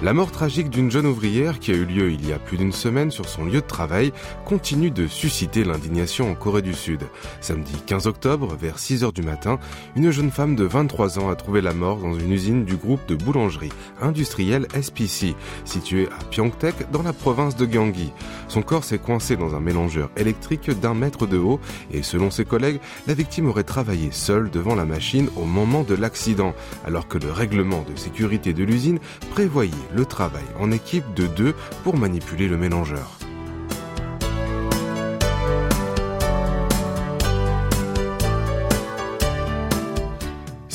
La mort tragique d'une jeune ouvrière qui a eu lieu il y a plus d'une semaine sur son lieu de travail continue de susciter l'indignation en Corée du Sud. Samedi 15 octobre, vers 6 heures du matin, une jeune femme de 23 ans a trouvé la mort dans une usine du groupe de boulangerie industrielle SPC, située à Pyeongtaek dans la province de Gyeonggi. Son corps s'est coincé dans un mélangeur électrique d'un mètre de haut et selon ses collègues, la victime aurait travaillé seule devant la machine au moment de l'accident, alors que le règlement de sécurité de l'usine prévoyait le travail en équipe de deux pour manipuler le mélangeur.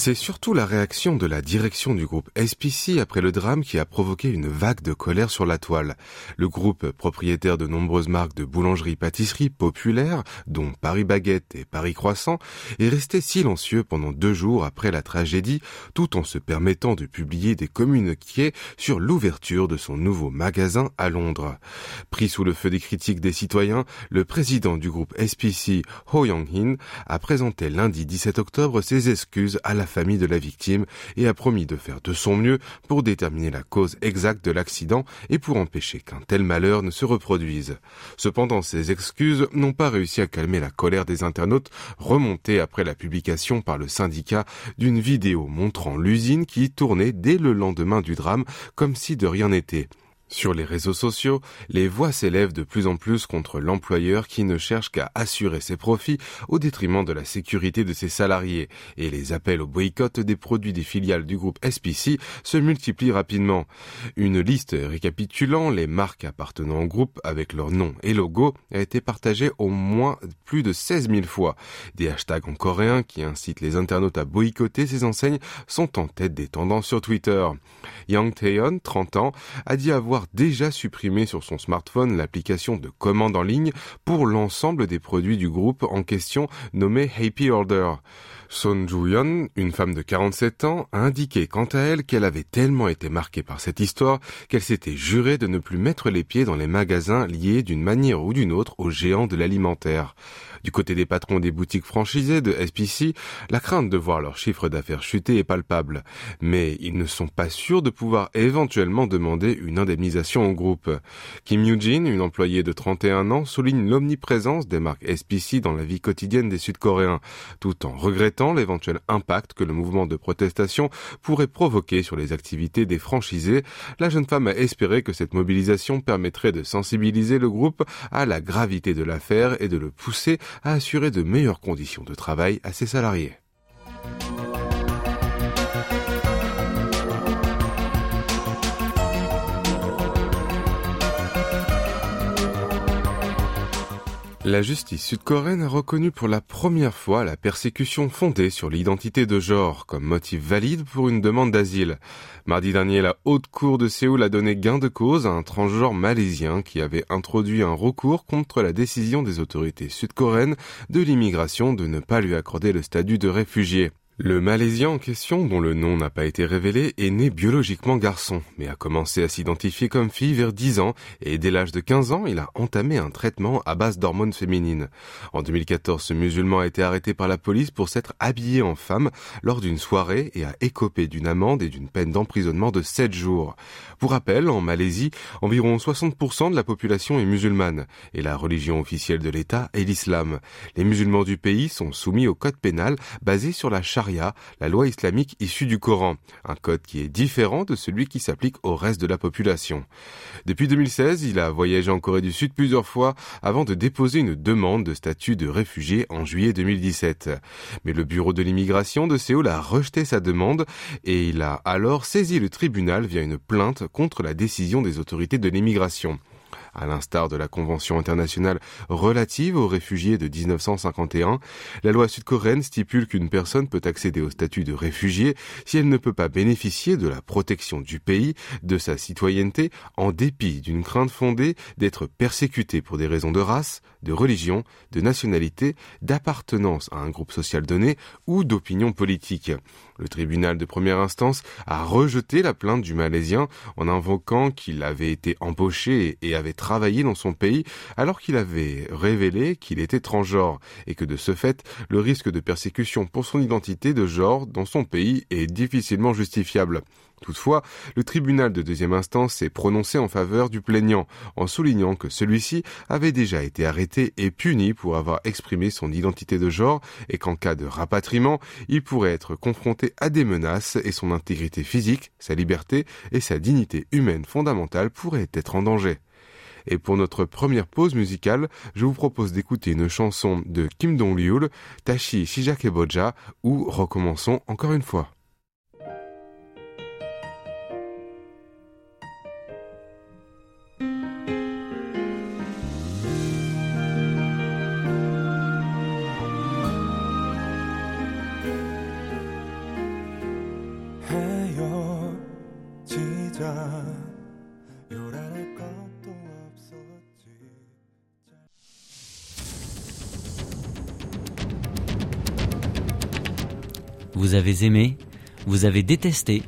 C'est surtout la réaction de la direction du groupe SPC après le drame qui a provoqué une vague de colère sur la toile. Le groupe, propriétaire de nombreuses marques de boulangerie-pâtisserie populaires, dont Paris Baguette et Paris Croissant, est resté silencieux pendant deux jours après la tragédie, tout en se permettant de publier des communiqués sur l'ouverture de son nouveau magasin à Londres. Pris sous le feu des critiques des citoyens, le président du groupe SPC, Ho Young-hin, a présenté lundi 17 octobre ses excuses à la famille de la victime et a promis de faire de son mieux pour déterminer la cause exacte de l'accident et pour empêcher qu'un tel malheur ne se reproduise. Cependant, ces excuses n'ont pas réussi à calmer la colère des internautes remontée après la publication par le syndicat d'une vidéo montrant l'usine qui tournait dès le lendemain du drame comme si de rien n'était. Sur les réseaux sociaux, les voix s'élèvent de plus en plus contre l'employeur qui ne cherche qu'à assurer ses profits au détriment de la sécurité de ses salariés, et les appels au boycott des produits des filiales du groupe SPC se multiplient rapidement. Une liste récapitulant les marques appartenant au groupe avec leur nom et logo a été partagée au moins plus de 16 000 fois. Des hashtags en coréen qui incitent les internautes à boycotter ces enseignes sont en tête des tendances sur Twitter. Yang Taeyeon, 30 ans, a dit avoir déjà supprimé sur son smartphone l'application de commande en ligne pour l'ensemble des produits du groupe en question nommé Happy Order. Son Ju-yeon, une femme de 47 ans, a indiqué quant à elle qu'elle avait tellement été marquée par cette histoire qu'elle s'était jurée de ne plus mettre les pieds dans les magasins liés d'une manière ou d'une autre aux géants de l'alimentaire. Du côté des patrons des boutiques franchisées de SPC, la crainte de voir leur chiffre d'affaires chuter est palpable. Mais ils ne sont pas sûrs de pouvoir éventuellement demander une indemnisation au groupe. Kim Yoo-jin, une employée de 31 ans, souligne l'omniprésence des marques SPC dans la vie quotidienne des Sud-Coréens, tout en regrettant l'éventuel impact que le mouvement de protestation pourrait provoquer sur les activités des franchisés. La jeune femme a espéré que cette mobilisation permettrait de sensibiliser le groupe à la gravité de l'affaire et de le pousser à assurer de meilleures conditions de travail à ses salariés. La justice sud-coréenne a reconnu pour la première fois la persécution fondée sur l'identité de genre comme motif valide pour une demande d'asile. Mardi dernier, la haute cour de Séoul a donné gain de cause à un transgenre malaisien qui avait introduit un recours contre la décision des autorités sud-coréennes de l'immigration de ne pas lui accorder le statut de réfugié. Le Malaisien en question, dont le nom n'a pas été révélé, est né biologiquement garçon, mais a commencé à s'identifier comme fille vers 10 ans, et dès l'âge de 15 ans, il a entamé un traitement à base d'hormones féminines. En 2014, ce musulman a été arrêté par la police pour s'être habillé en femme lors d'une soirée et a écopé d'une amende et d'une peine d'emprisonnement de 7 jours. Pour rappel, en Malaisie, environ 60% de la population est musulmane, et la religion officielle de l'État est l'islam. Les musulmans du pays sont soumis au code pénal basé sur la charte la loi islamique issue du Coran, un code qui est différent de celui qui s'applique au reste de la population. Depuis 2016, il a voyagé en Corée du Sud plusieurs fois avant de déposer une demande de statut de réfugié en juillet 2017. Mais le bureau de l'immigration de Séoul a rejeté sa demande et il a alors saisi le tribunal via une plainte contre la décision des autorités de l'immigration. À l'instar de la Convention internationale relative aux réfugiés de 1951, la loi sud-coréenne stipule qu'une personne peut accéder au statut de réfugié si elle ne peut pas bénéficier de la protection du pays, de sa citoyenneté, en dépit d'une crainte fondée d'être persécutée pour des raisons de race, de religion, de nationalité, d'appartenance à un groupe social donné ou d'opinion politique. Le tribunal de première instance a rejeté la plainte du Malaisien en invoquant qu'il avait été embauché et avait travaillé dans son pays alors qu'il avait révélé qu'il était transgenre et que de ce fait, le risque de persécution pour son identité de genre dans son pays est difficilement justifiable. Toutefois, le tribunal de deuxième instance s'est prononcé en faveur du plaignant, en soulignant que celui-ci avait déjà été arrêté et puni pour avoir exprimé son identité de genre et qu'en cas de rapatriement, il pourrait être confronté à des menaces et son intégrité physique, sa liberté et sa dignité humaine fondamentale pourraient être en danger. Et pour notre première pause musicale, je vous propose d'écouter une chanson de Kim Dong-liul, Tashi Shijakeboja, ou recommençons encore une fois. Avez aimé, vous avez détesté,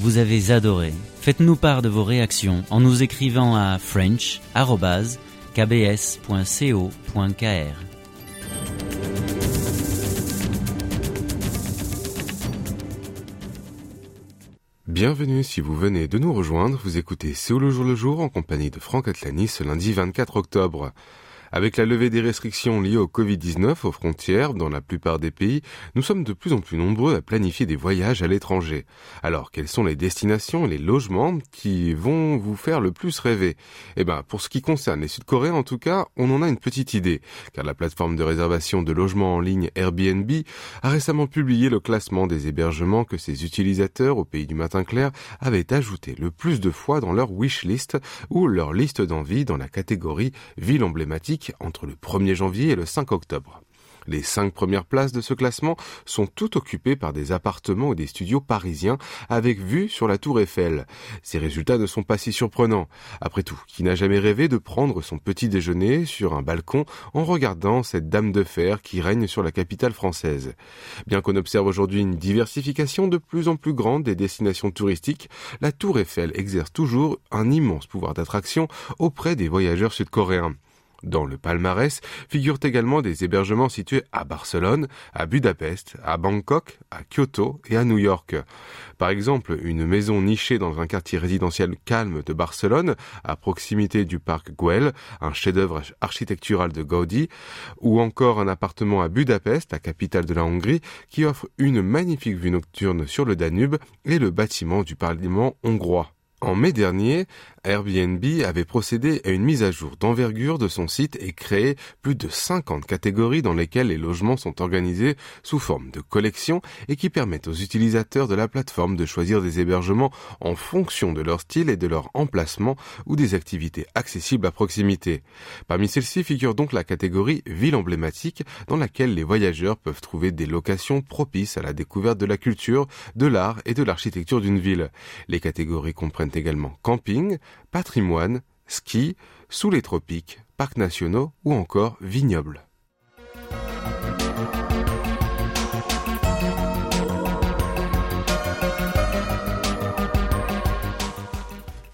vous avez adoré. Faites-nous part de vos réactions en nous écrivant à french.kbs.co.kr. Bienvenue si vous venez de nous rejoindre, vous écoutez C'est le jour le jour en compagnie de Franck Atlani ce lundi 24 octobre. Avec la levée des restrictions liées au Covid-19 aux frontières dans la plupart des pays, nous sommes de plus en plus nombreux à planifier des voyages à l'étranger. Alors, quelles sont les destinations et les logements qui vont vous faire le plus rêver? Eh ben, pour ce qui concerne les Sud-Coréens en tout cas, on en a une petite idée, car la plateforme de réservation de logements en ligne Airbnb a récemment publié le classement des hébergements que ses utilisateurs au pays du matin clair avaient ajouté le plus de fois dans leur wishlist ou leur liste d'envie dans la catégorie ville emblématique entre le 1er janvier et le 5 octobre. Les cinq premières places de ce classement sont toutes occupées par des appartements ou des studios parisiens avec vue sur la tour Eiffel. Ces résultats ne sont pas si surprenants. Après tout, qui n'a jamais rêvé de prendre son petit déjeuner sur un balcon en regardant cette dame de fer qui règne sur la capitale française? Bien qu'on observe aujourd'hui une diversification de plus en plus grande des destinations touristiques, la tour Eiffel exerce toujours un immense pouvoir d'attraction auprès des voyageurs sud-coréens. Dans le palmarès figurent également des hébergements situés à Barcelone, à Budapest, à Bangkok, à Kyoto et à New York. Par exemple, une maison nichée dans un quartier résidentiel calme de Barcelone, à proximité du parc Güell, un chef-d'œuvre architectural de Gaudi, ou encore un appartement à Budapest, la capitale de la Hongrie, qui offre une magnifique vue nocturne sur le Danube et le bâtiment du Parlement hongrois. En mai dernier, Airbnb avait procédé à une mise à jour d'envergure de son site et créé plus de 50 catégories dans lesquelles les logements sont organisés sous forme de collections et qui permettent aux utilisateurs de la plateforme de choisir des hébergements en fonction de leur style et de leur emplacement ou des activités accessibles à proximité. Parmi celles-ci figure donc la catégorie ville emblématique dans laquelle les voyageurs peuvent trouver des locations propices à la découverte de la culture, de l'art et de l'architecture d'une ville. Les catégories comprennent également camping, patrimoine, ski, sous les tropiques, parcs nationaux ou encore vignobles.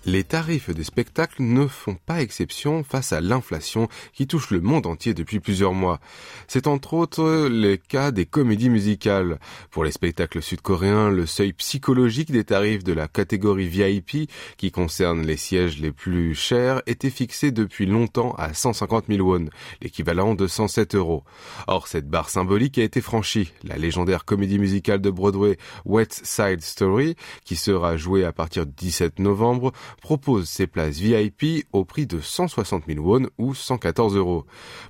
Les tarifs des spectacles ne font pas exception face à l'inflation qui touche le monde entier depuis plusieurs mois. C'est entre autres le cas des comédies musicales. Pour les spectacles sud-coréens, le seuil psychologique des tarifs de la catégorie VIP, qui concerne les sièges les plus chers, était fixé depuis longtemps à 150 000 won, l'équivalent de 107 euros. Or, cette barre symbolique a été franchie. La légendaire comédie musicale de Broadway West Side Story, qui sera jouée à partir du 17 novembre, propose ses places VIP au prix de 160 000 won ou 114 euros.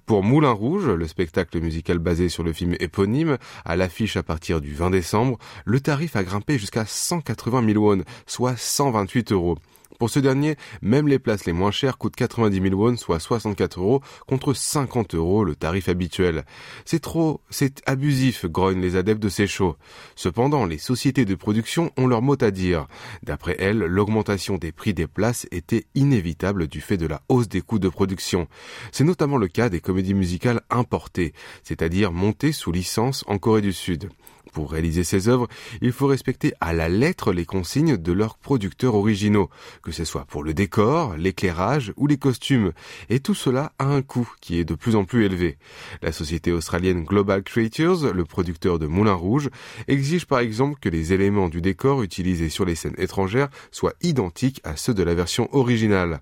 Pour Moulin Rouge, le spectacle musical basé sur le film éponyme, à l'affiche à partir du 20 décembre, le tarif a grimpé jusqu'à 180 000 won, soit 128 euros. Pour ce dernier, même les places les moins chères coûtent 90 000 won, soit 64 euros, contre 50 euros le tarif habituel. C'est trop, c'est abusif, grognent les adeptes de ces shows. Cependant, les sociétés de production ont leur mot à dire. D'après elles, l'augmentation des prix des places était inévitable du fait de la hausse des coûts de production. C'est notamment le cas des comédies musicales importées, c'est-à-dire montées sous licence en Corée du Sud. Pour réaliser ces œuvres, il faut respecter à la lettre les consignes de leurs producteurs originaux, que ce soit pour le décor, l'éclairage ou les costumes, et tout cela a un coût qui est de plus en plus élevé. La société australienne Global Creatures, le producteur de Moulin Rouge, exige par exemple que les éléments du décor utilisés sur les scènes étrangères soient identiques à ceux de la version originale.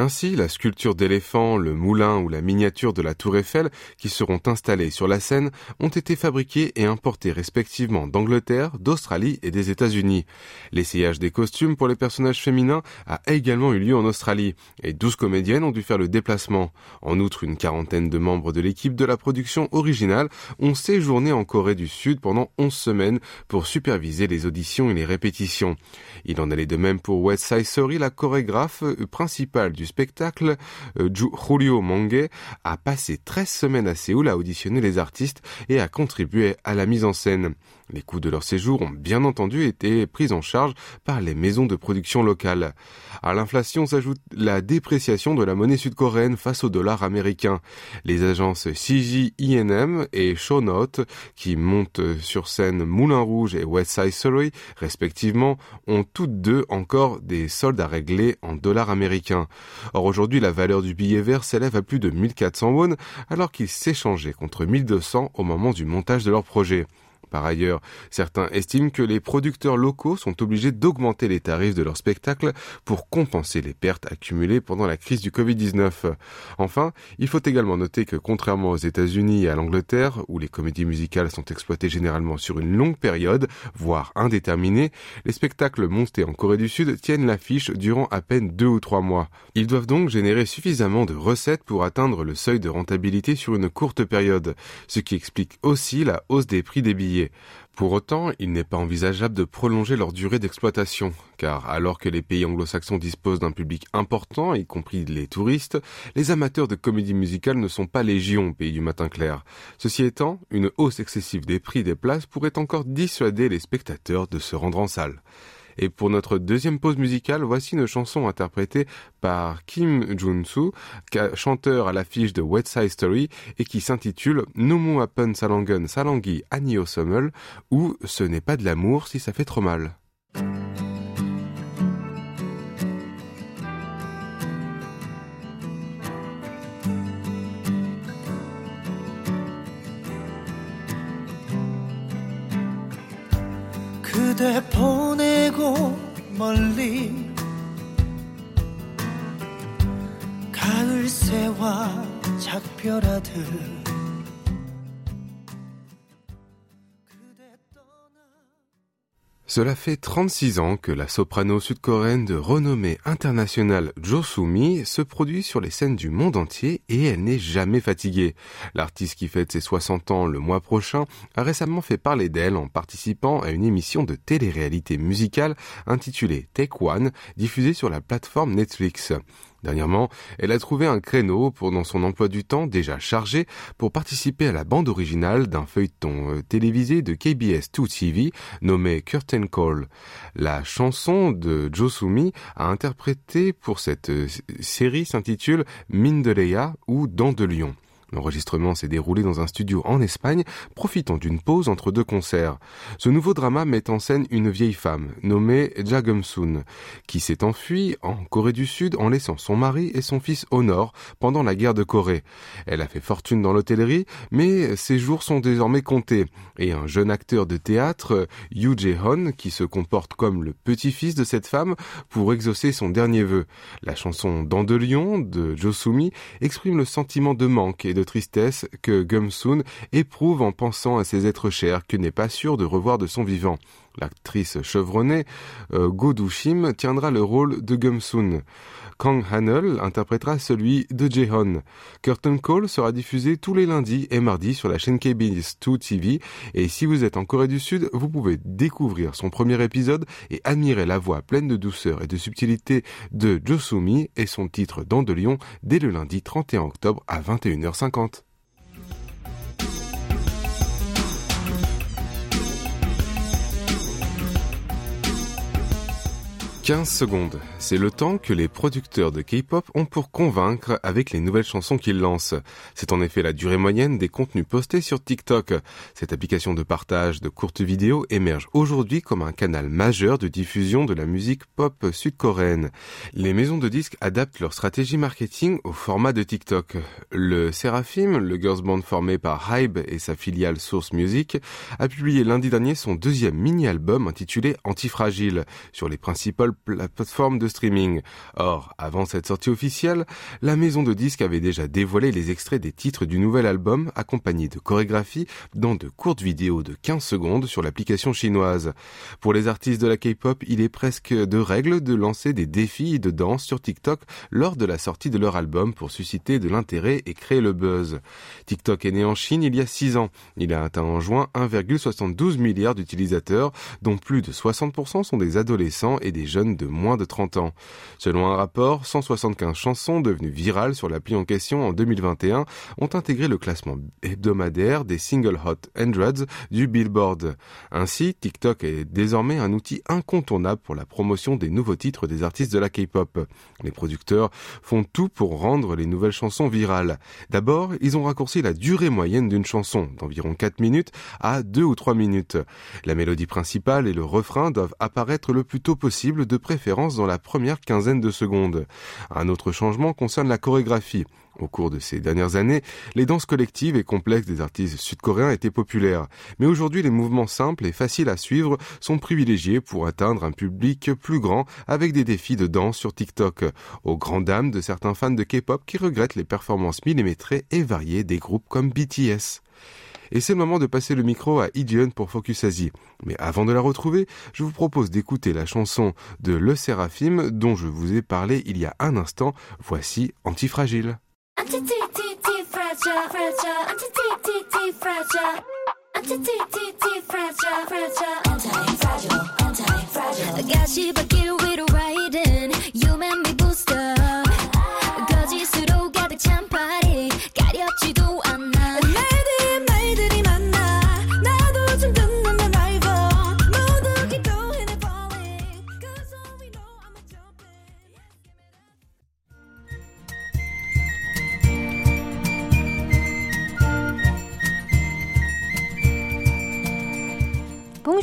Ainsi, la sculpture d'éléphant, le moulin ou la miniature de la tour Eiffel qui seront installés sur la scène ont été fabriqués et importés respectivement d'Angleterre, d'Australie et des États-Unis. L'essayage des costumes pour les personnages féminins a également eu lieu en Australie et 12 comédiennes ont dû faire le déplacement. En outre, une quarantaine de membres de l'équipe de la production originale ont séjourné en Corée du Sud pendant 11 semaines pour superviser les auditions et les répétitions. Il en allait de même pour West Side Story, la chorégraphe principale du spectacle, euh, Julio Monge a passé 13 semaines à Séoul à auditionner les artistes et à contribuer à la mise en scène. Les coûts de leur séjour ont bien entendu été pris en charge par les maisons de production locales. À l'inflation s'ajoute la dépréciation de la monnaie sud-coréenne face au dollar américain. Les agences CJ INM et Shownote, qui montent sur scène Moulin Rouge et West Side Story, respectivement, ont toutes deux encore des soldes à régler en dollars américains. Or aujourd'hui, la valeur du billet vert s'élève à plus de 1400 won, alors qu'il s'échangeait contre 1200 au moment du montage de leur projet. Par ailleurs, certains estiment que les producteurs locaux sont obligés d'augmenter les tarifs de leurs spectacles pour compenser les pertes accumulées pendant la crise du Covid-19. Enfin, il faut également noter que contrairement aux États-Unis et à l'Angleterre, où les comédies musicales sont exploitées généralement sur une longue période, voire indéterminée, les spectacles montés en Corée du Sud tiennent l'affiche durant à peine deux ou trois mois. Ils doivent donc générer suffisamment de recettes pour atteindre le seuil de rentabilité sur une courte période, ce qui explique aussi la hausse des prix des billets. Pour autant, il n'est pas envisageable de prolonger leur durée d'exploitation, car alors que les pays anglo-saxons disposent d'un public important, y compris les touristes, les amateurs de comédie musicale ne sont pas légion au pays du matin clair. Ceci étant, une hausse excessive des prix des places pourrait encore dissuader les spectateurs de se rendre en salle. Et pour notre deuxième pause musicale, voici une chanson interprétée par Kim Jun-soo, chanteur à l'affiche de West Side Story et qui s'intitule Nomu Appen Salangen Salangi Anio Sommel ou Ce n'est pas de l'amour si ça fait trop mal. 그대 보내고 멀리 가을 새와 작별하듯 Cela fait 36 ans que la soprano sud-coréenne de renommée internationale Jo Soo-mi se produit sur les scènes du monde entier et elle n'est jamais fatiguée. L'artiste qui fête ses 60 ans le mois prochain a récemment fait parler d'elle en participant à une émission de télé-réalité musicale intitulée Take One diffusée sur la plateforme Netflix. Dernièrement, elle a trouvé un créneau pendant son emploi du temps déjà chargé pour participer à la bande originale d'un feuilleton euh, télévisé de KBS 2 TV nommé Curtain Call. La chanson de Josumi a interprété pour cette euh, série s'intitule Mine de Leia ou Dents de Lion. L'enregistrement s'est déroulé dans un studio en Espagne, profitant d'une pause entre deux concerts. Ce nouveau drama met en scène une vieille femme, nommée Jagum-sun, qui s'est enfuie en Corée du Sud en laissant son mari et son fils au nord pendant la guerre de Corée. Elle a fait fortune dans l'hôtellerie, mais ses jours sont désormais comptés, et un jeune acteur de théâtre, Yu Jae-hon, qui se comporte comme le petit-fils de cette femme pour exaucer son dernier vœu. La chanson Dans de Lion de Josumi exprime le sentiment de manque et de tristesse que Gumsoon éprouve en pensant à ses êtres chers qu'il n'est pas sûr de revoir de son vivant. L'actrice chevronnée euh, Go Dushim tiendra le rôle de Gumsun. Kang Hanel interprétera celui de Jehon. Curtain Call sera diffusé tous les lundis et mardis sur la chaîne KBS 2 TV et si vous êtes en Corée du Sud, vous pouvez découvrir son premier épisode et admirer la voix pleine de douceur et de subtilité de Josumi et son titre Dans de Lion dès le lundi 31 octobre à 21h50. 15 secondes. C'est le temps que les producteurs de K-pop ont pour convaincre avec les nouvelles chansons qu'ils lancent. C'est en effet la durée moyenne des contenus postés sur TikTok. Cette application de partage de courtes vidéos émerge aujourd'hui comme un canal majeur de diffusion de la musique pop sud-coréenne. Les maisons de disques adaptent leur stratégie marketing au format de TikTok. Le Seraphim, le girls band formé par Hybe et sa filiale Source Music, a publié lundi dernier son deuxième mini-album intitulé Antifragile sur les principales la plateforme de streaming. Or, avant cette sortie officielle, la maison de disques avait déjà dévoilé les extraits des titres du nouvel album accompagnés de chorégraphies dans de courtes vidéos de 15 secondes sur l'application chinoise. Pour les artistes de la K-pop, il est presque de règle de lancer des défis de danse sur TikTok lors de la sortie de leur album pour susciter de l'intérêt et créer le buzz. TikTok est né en Chine il y a 6 ans. Il a atteint en juin 1,72 milliard d'utilisateurs, dont plus de 60% sont des adolescents et des jeunes de moins de 30 ans. Selon un rapport, 175 chansons devenues virales sur l'appli en question en 2021 ont intégré le classement hebdomadaire des Single Hot Androids du Billboard. Ainsi, TikTok est désormais un outil incontournable pour la promotion des nouveaux titres des artistes de la K-pop. Les producteurs font tout pour rendre les nouvelles chansons virales. D'abord, ils ont raccourci la durée moyenne d'une chanson, d'environ 4 minutes à 2 ou 3 minutes. La mélodie principale et le refrain doivent apparaître le plus tôt possible de préférence dans la première quinzaine de secondes. Un autre changement concerne la chorégraphie. Au cours de ces dernières années, les danses collectives et complexes des artistes sud-coréens étaient populaires. Mais aujourd'hui, les mouvements simples et faciles à suivre sont privilégiés pour atteindre un public plus grand avec des défis de danse sur TikTok, aux grandes dames de certains fans de K-pop qui regrettent les performances millimétrées et variées des groupes comme BTS. Et c'est le moment de passer le micro à Idion pour Focus Asie. Mais avant de la retrouver, je vous propose d'écouter la chanson de Le Séraphim dont je vous ai parlé il y a un instant. Voici Antifragile.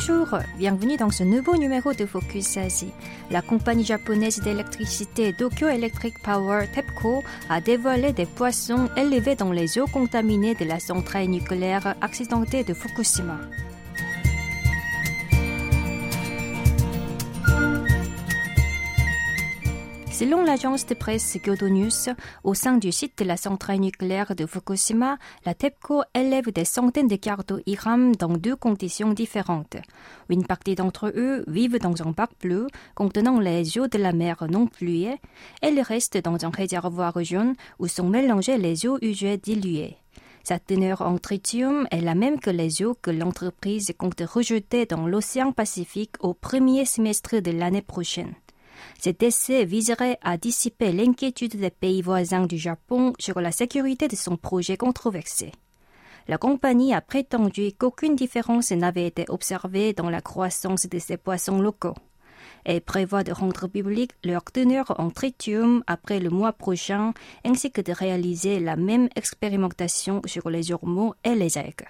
Bonjour, bienvenue dans ce nouveau numéro de Focus Asie. La compagnie japonaise d'électricité Tokyo Electric Power TEPCO a dévoilé des poissons élevés dans les eaux contaminées de la centrale nucléaire accidentée de Fukushima. Selon l'agence de presse Kyodo News, au sein du site de la centrale nucléaire de Fukushima, la TEPCO élève des centaines de cartes IRAM dans deux conditions différentes. Une partie d'entre eux vivent dans un bac bleu contenant les eaux de la mer non fluées et le reste dans un réservoir jaune où sont mélangées les eaux usées diluées. Sa teneur en tritium est la même que les eaux que l'entreprise compte rejeter dans l'océan Pacifique au premier semestre de l'année prochaine. Cet essai viserait à dissiper l'inquiétude des pays voisins du Japon sur la sécurité de son projet controversé. La compagnie a prétendu qu'aucune différence n'avait été observée dans la croissance de ces poissons locaux et prévoit de rendre public leur teneur en tritium après le mois prochain ainsi que de réaliser la même expérimentation sur les ormeaux et les aigles.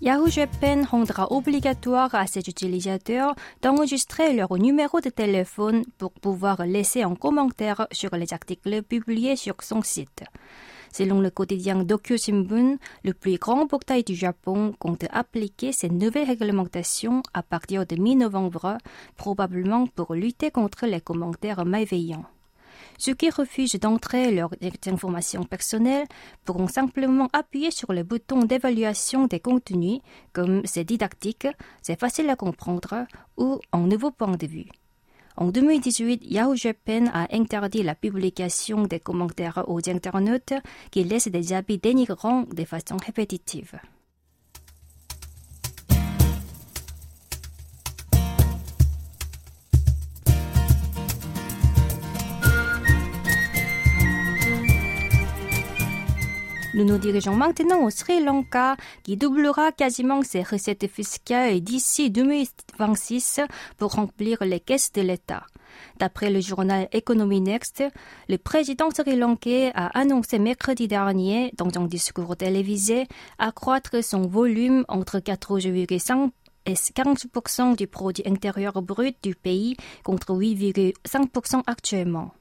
Yahoo Japan rendra obligatoire à ses utilisateurs d'enregistrer leur numéro de téléphone pour pouvoir laisser un commentaire sur les articles publiés sur son site. Selon le quotidien Dokyo Shimbun, le plus grand portail du Japon compte appliquer ces nouvelles réglementations à partir de mi-novembre, probablement pour lutter contre les commentaires malveillants. Ceux qui refusent d'entrer leurs informations personnelles pourront simplement appuyer sur le bouton d'évaluation des contenus, comme c'est didactique, c'est facile à comprendre ou un nouveau point de vue. En 2018, Yahoo Japan a interdit la publication des commentaires aux internautes qui laissent des avis dénigrants de façon répétitive. Nous nous dirigeons maintenant au Sri Lanka, qui doublera quasiment ses recettes fiscales d'ici 2026 pour remplir les caisses de l'État. D'après le journal Economy Next, le président sri-lankais a annoncé mercredi dernier, dans un discours télévisé, accroître son volume entre 4,5 et 40% du produit intérieur brut du pays contre 8,5% actuellement.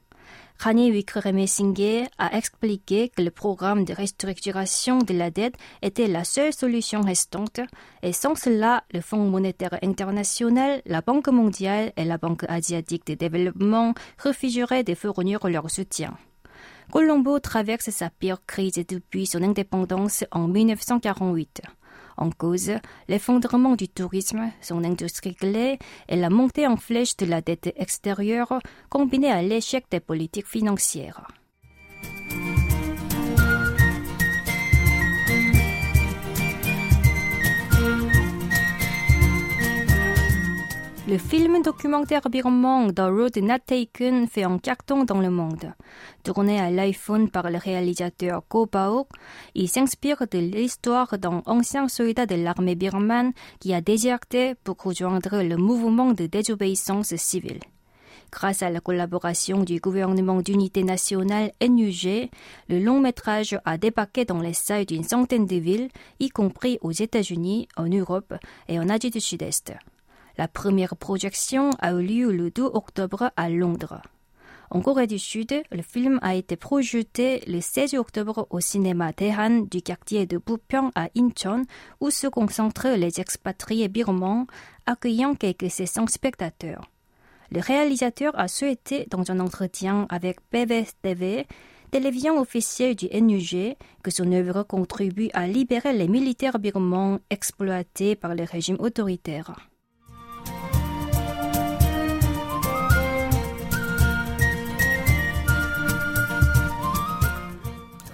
Rani Wickremesinghe a expliqué que le programme de restructuration de la dette était la seule solution restante et sans cela, le Fonds monétaire international, la Banque mondiale et la Banque asiatique de développement refuseraient de fournir leur soutien. Colombo traverse sa pire crise depuis son indépendance en 1948. En cause, l'effondrement du tourisme, son industrie clé et la montée en flèche de la dette extérieure combinée à l'échec des politiques financières. Le film documentaire birman The Road Not Taken fait un carton dans le monde. Tourné à l'iPhone par le réalisateur Ko Bao, il s'inspire de l'histoire d'un ancien soldat de l'armée birmane qui a déserté pour rejoindre le mouvement de désobéissance civile. Grâce à la collaboration du gouvernement d'unité nationale NUG, le long métrage a débarqué dans les salles d'une centaine de villes, y compris aux États-Unis, en Europe et en Asie du Sud-Est. La première projection a eu lieu le 2 octobre à Londres. En Corée du Sud, le film a été projeté le 16 octobre au cinéma Daehan du quartier de Bupyeong à Incheon, où se concentrent les expatriés birmans, accueillant quelques 600 spectateurs. Le réalisateur a souhaité, dans un entretien avec PVTV, télévision officielle du NUG, que son œuvre contribue à libérer les militaires birmans exploités par le régime autoritaire.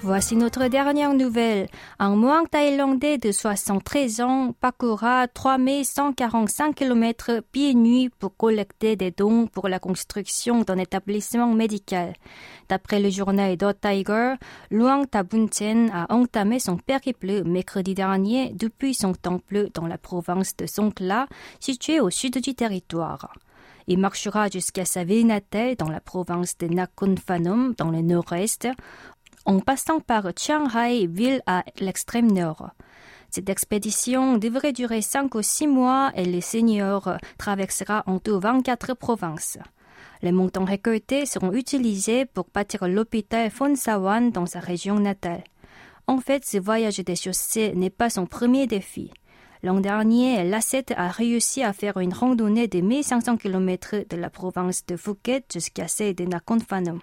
Voici notre dernière nouvelle. Un moine thaïlandais de 73 ans parcourra 3145 km pieds nus pour collecter des dons pour la construction d'un établissement médical. D'après le journal Dot Tiger, Luang Tabunchen a entamé son périple mercredi dernier depuis son temple dans la province de Songkhla, située au sud du territoire. Il marchera jusqu'à sa ville natale dans la province de Nakhon Phanom, dans le nord-est, en passant par Chiang Rai, ville à l'extrême nord. Cette expédition devrait durer cinq ou six mois et le seigneur traversera en tout 24 provinces. Les montants récoltés seront utilisés pour bâtir l'hôpital Phonsawan dans sa région natale. En fait, ce voyage des chaussées n'est pas son premier défi. L'an dernier, l'Asset a réussi à faire une randonnée de 1500 km de la province de Phuket jusqu'à celle de Nakhon Phanom.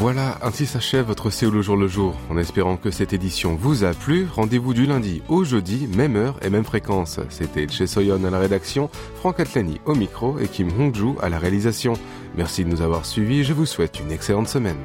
Voilà, ainsi s'achève votre Séoul le jour le jour. En espérant que cette édition vous a plu, rendez-vous du lundi au jeudi, même heure et même fréquence. C'était Che Soyon à la rédaction, Franck Atlani au micro et Kim Hongju à la réalisation. Merci de nous avoir suivis, je vous souhaite une excellente semaine.